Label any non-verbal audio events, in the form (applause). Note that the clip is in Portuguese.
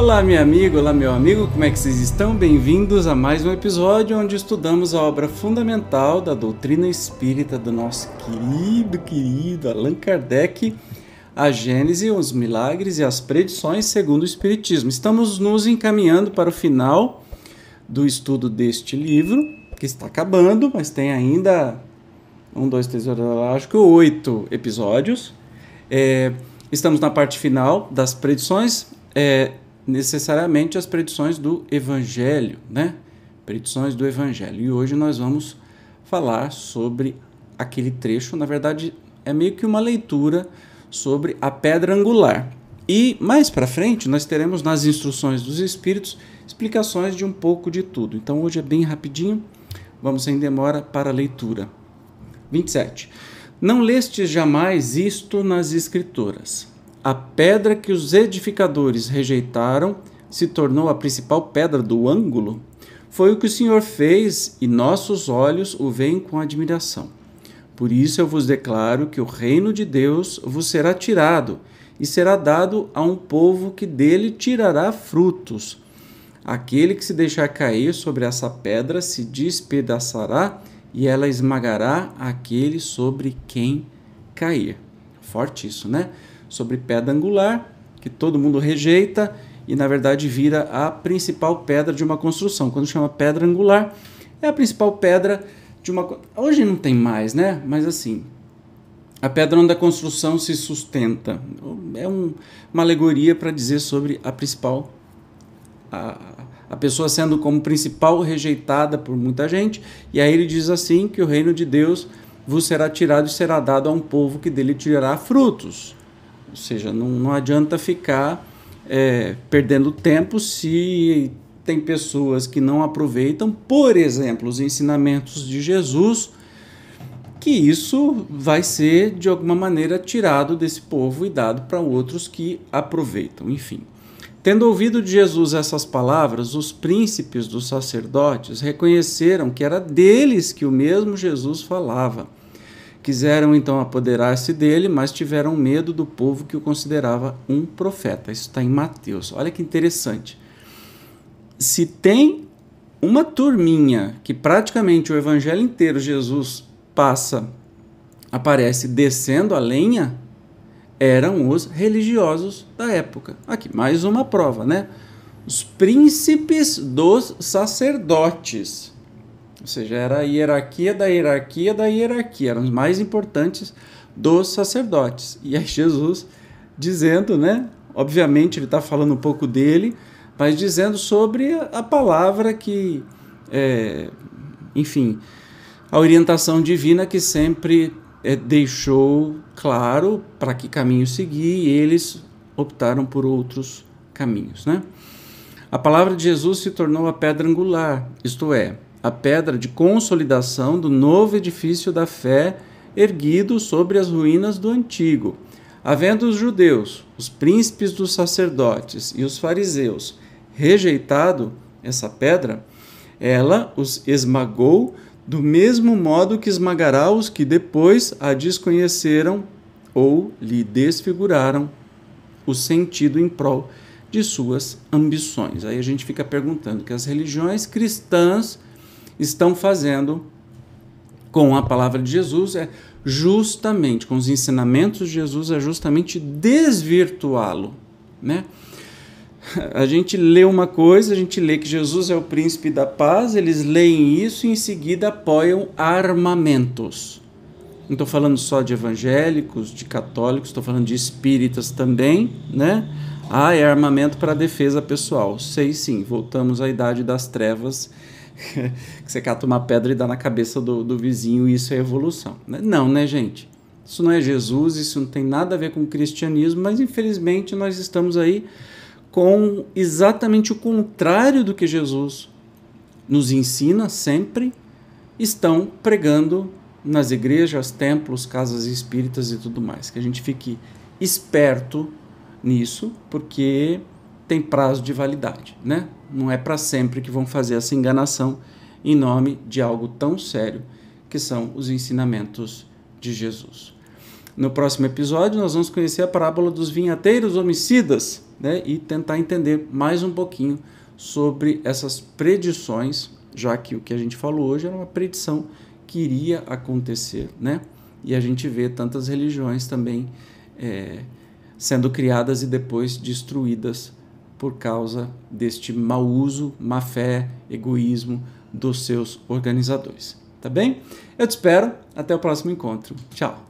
Olá, minha amiga, olá, meu amigo, como é que vocês estão? Bem-vindos a mais um episódio onde estudamos a obra fundamental da doutrina espírita do nosso querido, querido Allan Kardec, a Gênese, os milagres e as predições segundo o Espiritismo. Estamos nos encaminhando para o final do estudo deste livro, que está acabando, mas tem ainda um, dois, três, acho que oito episódios. É, estamos na parte final das predições. É, necessariamente as predições do Evangelho, né? Predições do Evangelho. E hoje nós vamos falar sobre aquele trecho, na verdade, é meio que uma leitura sobre a pedra angular. E mais para frente nós teremos nas instruções dos espíritos explicações de um pouco de tudo. Então hoje é bem rapidinho, vamos sem demora para a leitura. 27. Não lestes jamais isto nas escrituras a pedra que os edificadores rejeitaram se tornou a principal pedra do ângulo? Foi o que o Senhor fez e nossos olhos o veem com admiração. Por isso eu vos declaro que o reino de Deus vos será tirado e será dado a um povo que dele tirará frutos. Aquele que se deixar cair sobre essa pedra se despedaçará e ela esmagará aquele sobre quem cair. Forte isso, né? Sobre pedra angular, que todo mundo rejeita e na verdade vira a principal pedra de uma construção. Quando chama pedra angular, é a principal pedra de uma. Hoje não tem mais, né? Mas assim, a pedra onde a construção se sustenta. É um, uma alegoria para dizer sobre a principal. A, a pessoa sendo como principal rejeitada por muita gente, e aí ele diz assim: que o reino de Deus vos será tirado e será dado a um povo que dele tirará frutos. Ou seja, não, não adianta ficar é, perdendo tempo se tem pessoas que não aproveitam, por exemplo, os ensinamentos de Jesus, que isso vai ser de alguma maneira tirado desse povo e dado para outros que aproveitam. Enfim. Tendo ouvido de Jesus essas palavras, os príncipes dos sacerdotes reconheceram que era deles que o mesmo Jesus falava Quiseram então apoderar-se dele, mas tiveram medo do povo que o considerava um profeta. Isso está em Mateus. Olha que interessante. Se tem uma turminha que praticamente o evangelho inteiro Jesus passa, aparece descendo a lenha, eram os religiosos da época. Aqui, mais uma prova, né? Os príncipes dos sacerdotes. Ou seja, era a hierarquia da hierarquia da hierarquia, eram os mais importantes dos sacerdotes. E aí Jesus dizendo, né? Obviamente ele está falando um pouco dele, mas dizendo sobre a palavra que, é, enfim, a orientação divina que sempre é, deixou claro para que caminho seguir e eles optaram por outros caminhos, né? A palavra de Jesus se tornou a pedra angular, isto é, a pedra de consolidação do novo edifício da fé erguido sobre as ruínas do antigo. Havendo os judeus, os príncipes dos sacerdotes e os fariseus rejeitado essa pedra, ela os esmagou do mesmo modo que esmagará os que depois a desconheceram ou lhe desfiguraram o sentido em prol de suas ambições. Aí a gente fica perguntando que as religiões cristãs estão fazendo com a palavra de Jesus é justamente, com os ensinamentos de Jesus, é justamente desvirtuá-lo, né? A gente lê uma coisa, a gente lê que Jesus é o príncipe da paz, eles leem isso e em seguida apoiam armamentos. Não estou falando só de evangélicos, de católicos, estou falando de espíritas também, né? Ah, é armamento para defesa pessoal. Sei sim, voltamos à idade das trevas (laughs) que você cata uma pedra e dá na cabeça do, do vizinho e isso é evolução. Né? Não, né, gente? Isso não é Jesus, isso não tem nada a ver com o cristianismo, mas infelizmente nós estamos aí com exatamente o contrário do que Jesus nos ensina sempre, estão pregando nas igrejas, templos, casas espíritas e tudo mais. Que a gente fique esperto nisso, porque tem prazo de validade, né? Não é para sempre que vão fazer essa enganação em nome de algo tão sério que são os ensinamentos de Jesus. No próximo episódio, nós vamos conhecer a parábola dos vinhateiros homicidas né, e tentar entender mais um pouquinho sobre essas predições, já que o que a gente falou hoje era uma predição que iria acontecer. Né? E a gente vê tantas religiões também é, sendo criadas e depois destruídas por causa deste mau uso, má fé, egoísmo dos seus organizadores. Tá bem? Eu te espero. Até o próximo encontro. Tchau.